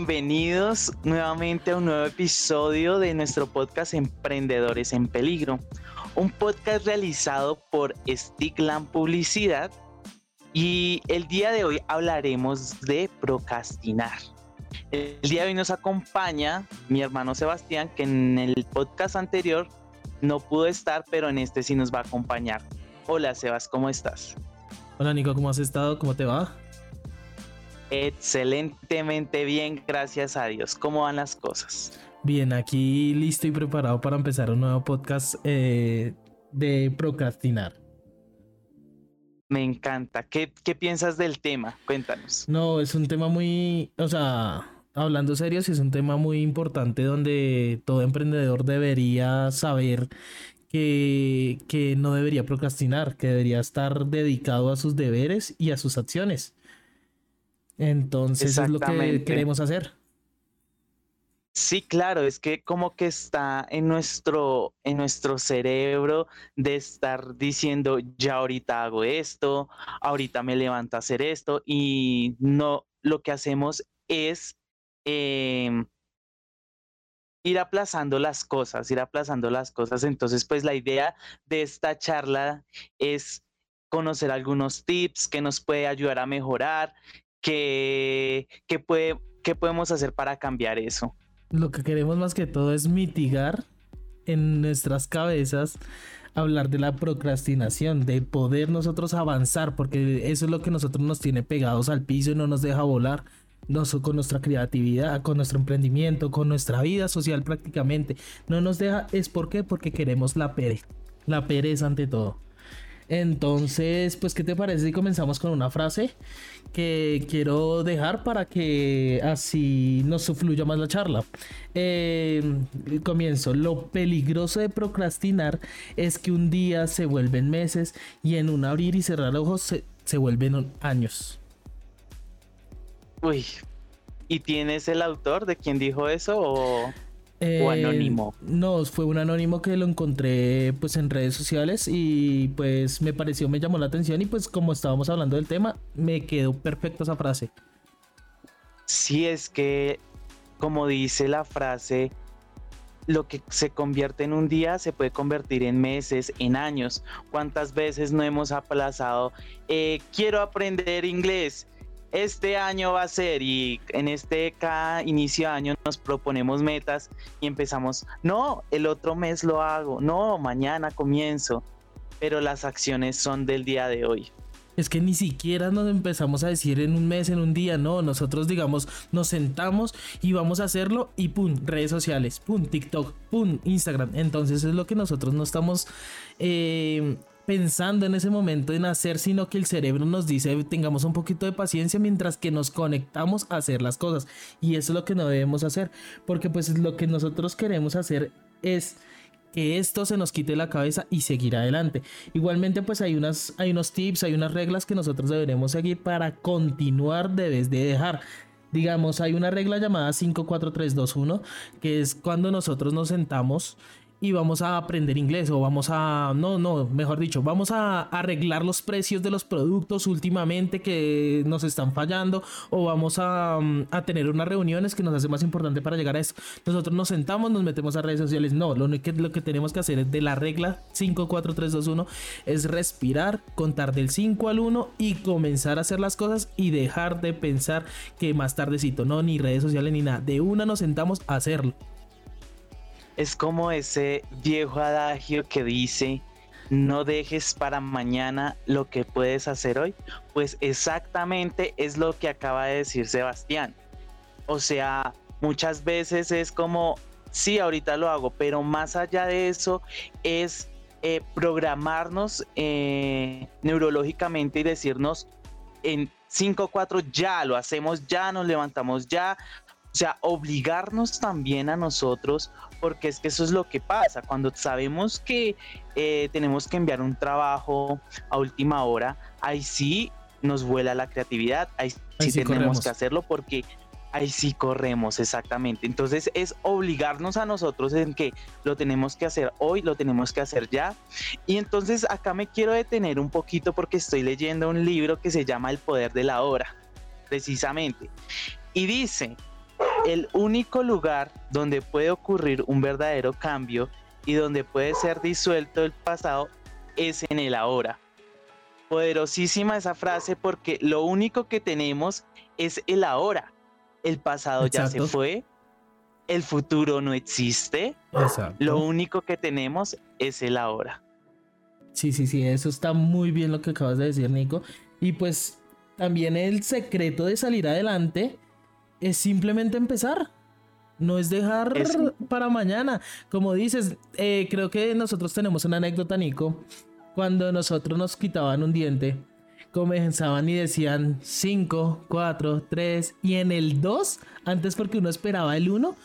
Bienvenidos nuevamente a un nuevo episodio de nuestro podcast Emprendedores en Peligro, un podcast realizado por Stickland Publicidad y el día de hoy hablaremos de procrastinar. El día de hoy nos acompaña mi hermano Sebastián, que en el podcast anterior no pudo estar, pero en este sí nos va a acompañar. Hola Sebas, ¿cómo estás? Hola Nico, ¿cómo has estado? ¿Cómo te va? Excelentemente bien, gracias a Dios. ¿Cómo van las cosas? Bien, aquí listo y preparado para empezar un nuevo podcast eh, de procrastinar. Me encanta. ¿Qué, ¿Qué piensas del tema? Cuéntanos. No, es un tema muy, o sea, hablando serio, sí es un tema muy importante donde todo emprendedor debería saber que, que, no debería procrastinar, que debería estar dedicado a sus deberes y a sus acciones. Entonces es lo que queremos hacer. Sí, claro, es que como que está en nuestro, en nuestro cerebro de estar diciendo, ya ahorita hago esto, ahorita me levanto a hacer esto, y no, lo que hacemos es em, ir aplazando las cosas, ir aplazando las cosas. Entonces, pues la idea de esta charla es conocer algunos tips que nos puede ayudar a mejorar, que, puede, qué podemos hacer para cambiar eso. Lo que queremos más que todo es mitigar en nuestras cabezas hablar de la procrastinación, de poder nosotros avanzar, porque eso es lo que nosotros nos tiene pegados al piso y no nos deja volar. con nuestra creatividad, con nuestro emprendimiento, con nuestra vida social prácticamente. No nos deja, es por qué, porque queremos la pereza, la pereza ante todo. Entonces, pues, ¿qué te parece si comenzamos con una frase que quiero dejar para que así nos fluya más la charla? Eh, comienzo. Lo peligroso de procrastinar es que un día se vuelven meses y en un abrir y cerrar ojos se, se vuelven años. Uy, ¿y tienes el autor de quien dijo eso o...? ¿O eh, anónimo? No, fue un anónimo que lo encontré pues en redes sociales y pues me pareció, me llamó la atención y pues como estábamos hablando del tema, me quedó perfecta esa frase. Sí, es que como dice la frase, lo que se convierte en un día se puede convertir en meses, en años. ¿Cuántas veces no hemos aplazado? Eh, quiero aprender inglés este año va a ser y en este cada inicio de año nos proponemos metas y empezamos, no, el otro mes lo hago, no, mañana comienzo, pero las acciones son del día de hoy. Es que ni siquiera nos empezamos a decir en un mes, en un día, no, nosotros digamos, nos sentamos y vamos a hacerlo y pum, redes sociales, pum, TikTok, pum, Instagram. Entonces es lo que nosotros no estamos eh, pensando en ese momento en hacer, sino que el cerebro nos dice tengamos un poquito de paciencia mientras que nos conectamos a hacer las cosas. Y eso es lo que no debemos hacer, porque pues lo que nosotros queremos hacer es que esto se nos quite la cabeza y seguir adelante. Igualmente pues hay, unas, hay unos tips, hay unas reglas que nosotros deberemos seguir para continuar de vez de dejar. Digamos, hay una regla llamada 54321 que es cuando nosotros nos sentamos y vamos a aprender inglés o vamos a, no, no, mejor dicho, vamos a arreglar los precios de los productos últimamente que nos están fallando o vamos a, mm, tener unas reuniones que nos hace más importante para llegar a eso. Nosotros nos sentamos, nos metemos a redes sociales. No, lo que, lo que tenemos que hacer es de la regla 5, 4, 3, 2, 1 es respirar, contar del 5 al 1 y comenzar a hacer las cosas y dejar de pensar que más tardecito, no, ni redes sociales ni nada. De una nos sentamos a hacerlo es como ese viejo adagio que dice, no dejes para mañana lo que puedes hacer hoy. Pues exactamente es lo que acaba de decir Sebastián. O sea, muchas veces es como, sí, ahorita lo hago, pero más allá de eso es eh, programarnos eh, neurológicamente y decirnos en 5 4 ya lo hacemos, ya nos levantamos ya. O sea, obligarnos también a nosotros porque es que eso es lo que pasa. Cuando sabemos que eh, tenemos que enviar un trabajo a última hora, ahí sí nos vuela la creatividad, ahí, sí, tenemos que hacerlo porque ahí sí corremos, exactamente. Entonces es obligarnos a nosotros en que lo tenemos que hacer hoy, lo tenemos que hacer ya. Y entonces acá me quiero detener un poquito porque estoy leyendo un libro que se llama El Poder de la Hora, precisamente. Y dice, el único lugar donde puede ocurrir un verdadero cambio y donde puede ser disuelto el pasado es en el ahora. Poderosísima esa frase porque lo único que tenemos es el ahora. El pasado ya se fue, el futuro no existe. Lo único que tenemos es el ahora. Sí, sí, sí, eso está muy bien lo que acabas de decir, Nico. Y pues también el secreto de salir adelante es simplemente empezar. No es dejar para mañana. Como dices, eh, creo que nosotros tenemos una anécdota, Nico. Cuando nosotros nos quitaban un diente, comenzaban y decían 5, 4, 3 y en el 2, antes porque uno esperaba el 1,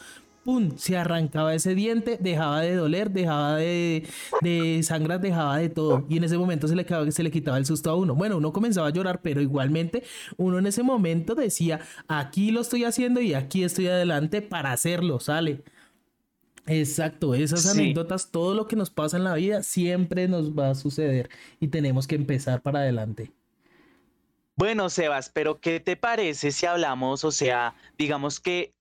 ¡pum! Se arrancaba ese diente, dejaba de doler, dejaba de, de sangrar, dejaba de todo. Y en ese momento se le, se le quitaba el susto a uno. Bueno, uno comenzaba a llorar, pero igualmente uno en ese momento decía, aquí lo estoy haciendo y aquí estoy adelante para hacerlo, sale. Exacto, esas anécdotas, todo lo que nos pasa en la vida siempre nos va a suceder y tenemos que empezar para adelante. Bueno, Sebas, pero ¿qué te parece si hablamos, o sea, digamos que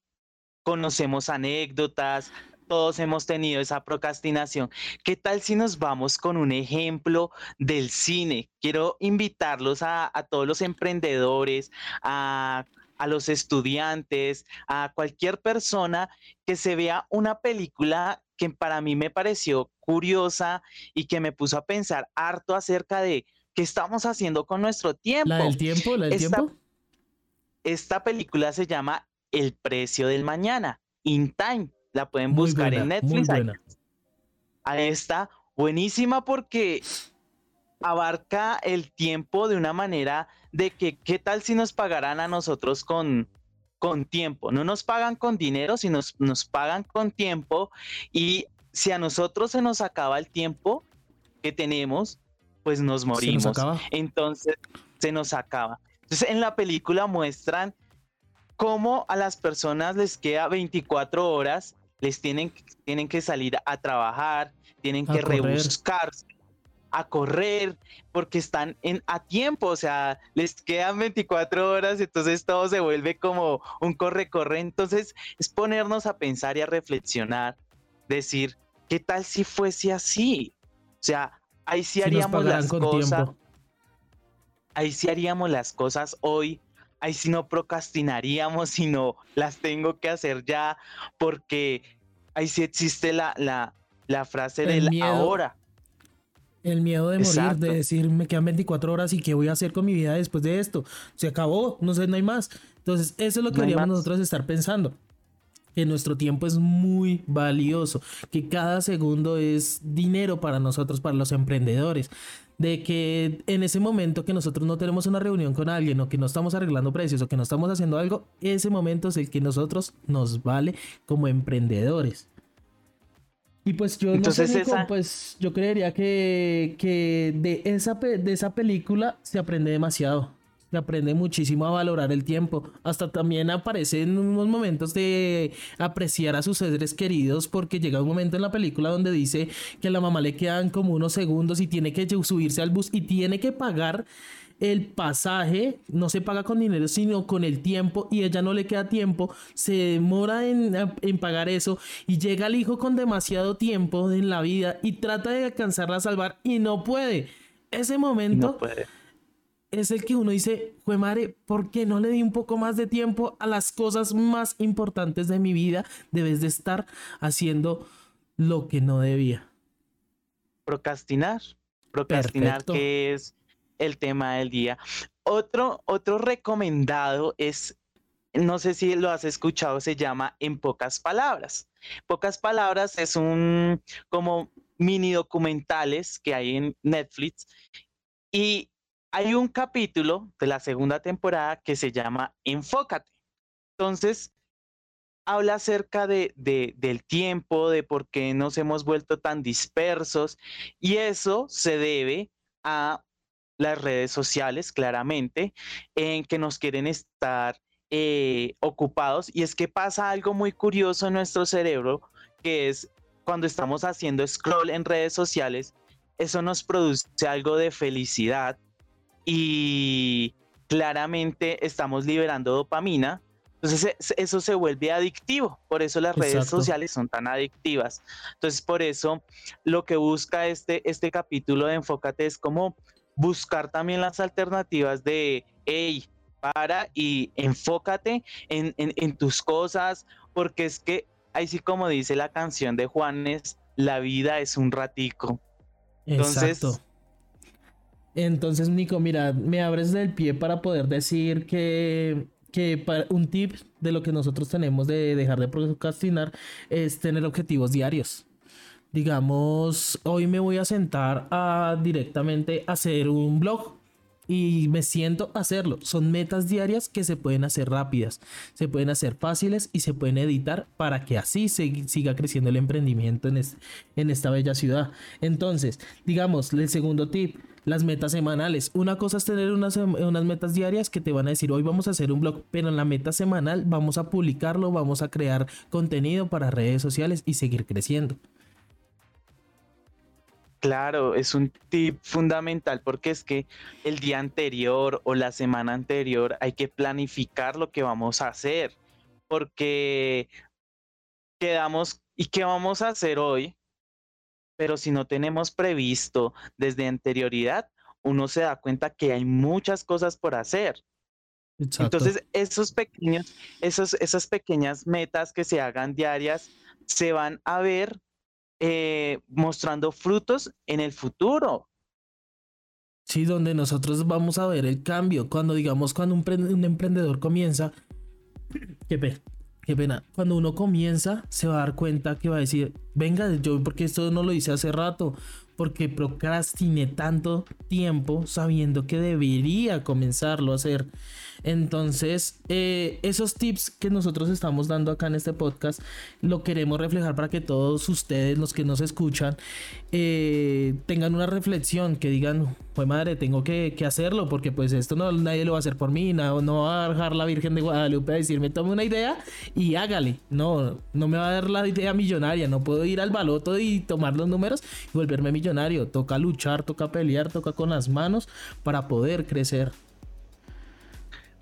conocemos anécdotas, todos hemos tenido esa procrastinación. ¿Qué tal si nos vamos con un ejemplo del cine? Quiero invitarlos a, todos los emprendedores, a, a, los estudiantes, a cualquier persona que se vea una película que para mí me pareció curiosa y que me puso a pensar harto acerca de qué estamos haciendo con nuestro tiempo. ¿La del tiempo? ¿La del tiempo? Esta película se llama el precio del mañana, In Time. La pueden buscar en Netflix. Ahí, está, buenísima porque abarca el tiempo de una manera de que qué tal si nos pagaran a nosotros con, con tiempo. No nos pagan con dinero, sino nos, nos pagan con tiempo. Y si a nosotros se nos acaba el tiempo que tenemos, pues nos morimos. Entonces se nos acaba. Entonces en la película muestran cómo a las personas les queda 24 horas, les tienen, tienen que salir a trabajar, tienen que rebuscarse, a correr, porque están en, a tiempo, o sea, les quedan 24 horas, entonces todo se vuelve como un corre-corre. Entonces es ponernos a pensar y a reflexionar, decir, ¿qué tal si fuese así? O sea, ahí sí haríamos las cosas. Ahí sí haríamos las cosas hoy ahí sí no procrastinaríamos, sino las tengo que hacer ya, porque ahí sí existe la, la, la frase del ahora. El miedo de morir, de decir, me quedan 24 horas y qué voy a hacer con mi vida después de esto. Se acabó, no sé, no hay más. Entonces, eso es lo que deberíamos nosotros estar pensando. Que nuestro tiempo es muy valioso, que cada segundo es dinero para nosotros, para los emprendedores de que en ese momento que nosotros no tenemos una reunión con alguien o que no estamos arreglando precios o que no estamos haciendo algo, ese momento es el que nosotros nos vale como emprendedores. Y pues yo no sé, pues yo creería que, que de, esa, de esa película se aprende demasiado aprende muchísimo a valorar el tiempo. Hasta también aparece en unos momentos de apreciar a sus seres queridos porque llega un momento en la película donde dice que a la mamá le quedan como unos segundos y tiene que subirse al bus y tiene que pagar el pasaje no se paga con dinero, sino con el tiempo y ella no le queda tiempo, se demora en, en, pagar eso y llega el hijo con demasiado tiempo en la vida y trata de alcanzarla a salvar y no puede. Ese momento no puede es el que uno dice, fue madre, ¿por qué no le di un poco más de tiempo a las cosas más importantes de mi vida? Debes de estar haciendo lo que no debía. Procrastinar. Procrastinar, que es el tema del día. Otro, otro recomendado es, no sé si lo has escuchado, se llama En pocas palabras. Pocas palabras es un como mini documentales que hay en Netflix y hay un capítulo de la segunda temporada que se llama Enfócate. Entonces, habla acerca de, del tiempo, de por qué nos hemos vuelto tan dispersos y eso se debe a las redes sociales, claramente, en que nos quieren estar eh, ocupados y es que pasa algo muy curioso en nuestro cerebro, que es cuando estamos haciendo scroll en redes sociales, eso nos produce algo de felicidad y claramente estamos liberando dopamina. Entonces eso se vuelve adictivo, por eso las redes sociales son tan adictivas. Entonces por eso lo que busca este, este capítulo de Enfócate es como buscar también las alternativas de, hey, para y enfócate en, en tus cosas, porque es que ahí sí como dice la canción de Juanes, la vida es un ratico. Entonces, Exacto. Entonces, Nico, mira, me abres del pie para poder decir que, que un tip de lo que nosotros tenemos de dejar de procrastinar es tener objetivos diarios. Digamos, hoy me voy a sentar a directamente hacer un blog y me siento hacerlo. Son metas diarias que se pueden hacer rápidas, se pueden hacer fáciles y se pueden editar para que así se, siga creciendo el emprendimiento en, en esta bella ciudad. Entonces, digamos, el segundo tip, las metas semanales. Una cosa es tener unas, unas metas diarias que te van a decir, hoy vamos a hacer un blog, pero en la meta semanal vamos a publicarlo, vamos a crear contenido para redes sociales y seguir creciendo. Claro, es un tip fundamental porque es que el día anterior o la semana anterior hay que planificar lo que vamos a hacer porque quedamos y qué vamos a hacer hoy, pero si no tenemos previsto desde anterioridad, uno se da cuenta que hay muchas cosas por hacer. Entonces, esos pequeños, esos, esas pequeñas metas que se hagan diarias se van a ver eh, mostrando frutos en el futuro. Sí, donde nosotros vamos a ver el cambio. Cuando digamos, cuando un, un emprendedor comienza, qué pena, qué pena, cuando uno comienza se va a dar cuenta que va a decir, venga, yo porque esto no lo hice hace rato, porque procrastiné tanto tiempo sabiendo que debería comenzarlo a hacer. Entonces, eh, esos tips que nosotros estamos dando acá en este podcast, lo queremos reflejar para que todos ustedes, los que nos escuchan, eh, tengan una reflexión, que digan, pues madre, tengo que, hacerlo, porque pues esto no nadie lo va a hacer por mí, no, no va a dejar la Virgen de Guadalupe a decirme, tome una idea y hágale. No, no me va a dar la idea millonaria, no puedo ir al baloto y tomar los números y volverme millonario. Toca luchar, toca pelear, toca con las manos para poder crecer.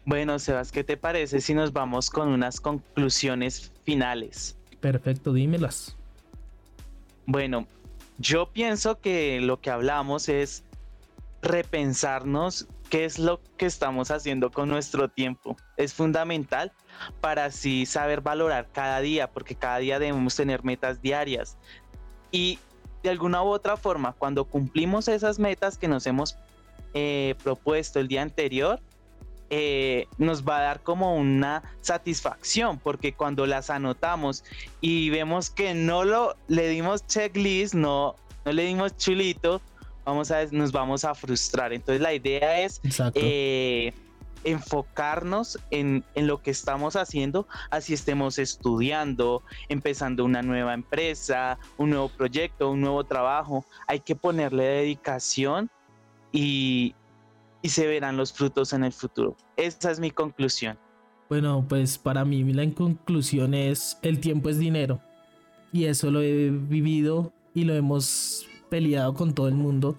Bueno, Sebas, ¿qué te parece si nos vamos con unas conclusiones finales? Perfecto, dímelas. Bueno, yo pienso que lo que hablamos es repensarnos qué es lo que estamos haciendo con nuestro tiempo. Es fundamental para así saber valorar cada día, porque cada día debemos tener metas diarias. Y de alguna u otra forma, cuando cumplimos esas metas que nos hemos eh, propuesto el día anterior, eh, nos va a dar como una satisfacción, porque cuando las anotamos y vemos que no lo le dimos checklist, no, no le dimos chulito, vamos a, nos vamos a frustrar. Entonces la idea es eh, enfocarnos en, en, lo que estamos haciendo, así estemos estudiando, empezando una nueva empresa, un nuevo proyecto, un nuevo trabajo. Hay que ponerle dedicación y, y se verán los frutos en el futuro. Esa es mi conclusión. Bueno, pues para mí la conclusión es el tiempo es dinero. Y eso lo he vivido y lo hemos peleado con todo el mundo.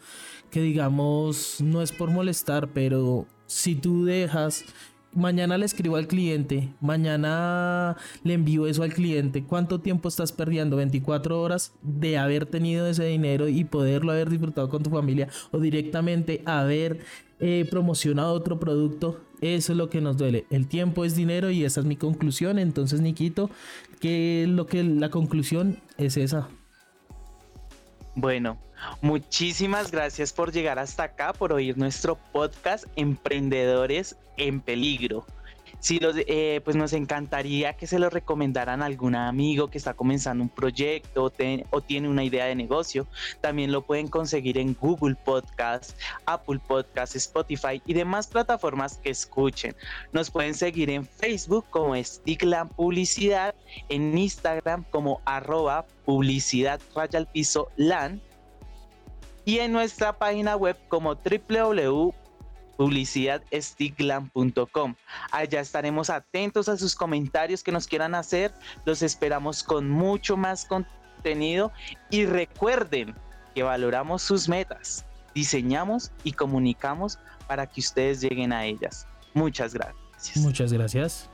Que digamos, no es por molestar, pero si tú dejas mañana le escribo al cliente, mañana le envío eso al cliente, ¿cuánto tiempo estás perdiendo? 24 horas de haber tenido ese dinero y poderlo haber disfrutado con tu familia o directamente haber eh, promocionado otro producto. Eso es lo que nos duele. El tiempo es dinero y esa es mi conclusión. Entonces, Nikito, que lo que la conclusión es esa. Bueno, muchísimas gracias por llegar hasta acá, por oír nuestro podcast Emprendedores en Peligro. Si los, eh, pues nos encantaría que se lo recomendaran a algún amigo que está comenzando un proyecto o, tiene una idea de negocio. También lo pueden conseguir en Google Podcast, Apple Podcast, Spotify y demás plataformas que escuchen. Nos pueden seguir en Facebook como Stickland Publicidad, en Instagram como arroba publicidad raya al piso LAN y en nuestra página web como www publicidadstiglam.com. Allá estaremos atentos a sus comentarios que nos quieran hacer. Los esperamos con mucho más contenido y recuerden que valoramos sus metas, diseñamos y comunicamos para que ustedes lleguen a ellas. Muchas gracias. Muchas gracias.